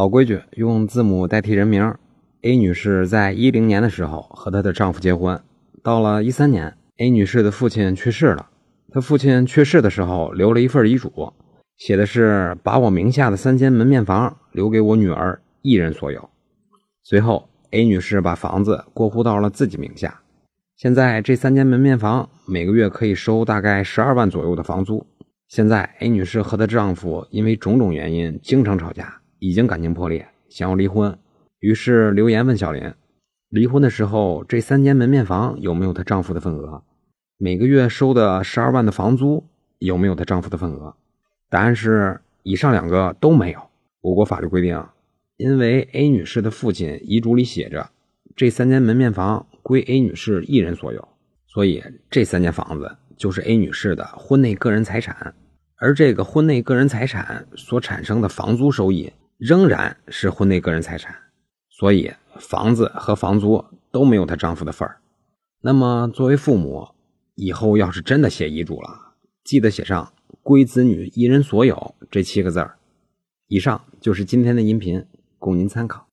老规矩，用字母代替人名。A 女士在一零年的时候和她的丈夫结婚，到了一三年，A 女士的父亲去世了。她父亲去世的时候留了一份遗嘱，写的是把我名下的三间门面房留给我女儿一人所有。随后，A 女士把房子过户到了自己名下。现在这三间门面房每个月可以收大概十二万左右的房租。现在 A 女士和她丈夫因为种种原因经常吵架，已经感情破裂，想要离婚。于是留言问小林：离婚的时候这三间门面房有没有她丈夫的份额？每个月收的十二万的房租有没有她丈夫的份额？答案是以上两个都没有。我国法律规定，因为 A 女士的父亲遗嘱里写着这三间门面房。归 A 女士一人所有，所以这三间房子就是 A 女士的婚内个人财产，而这个婚内个人财产所产生的房租收益仍然是婚内个人财产，所以房子和房租都没有她丈夫的份儿。那么作为父母，以后要是真的写遗嘱了，记得写上“归子女一人所有”这七个字儿。以上就是今天的音频，供您参考。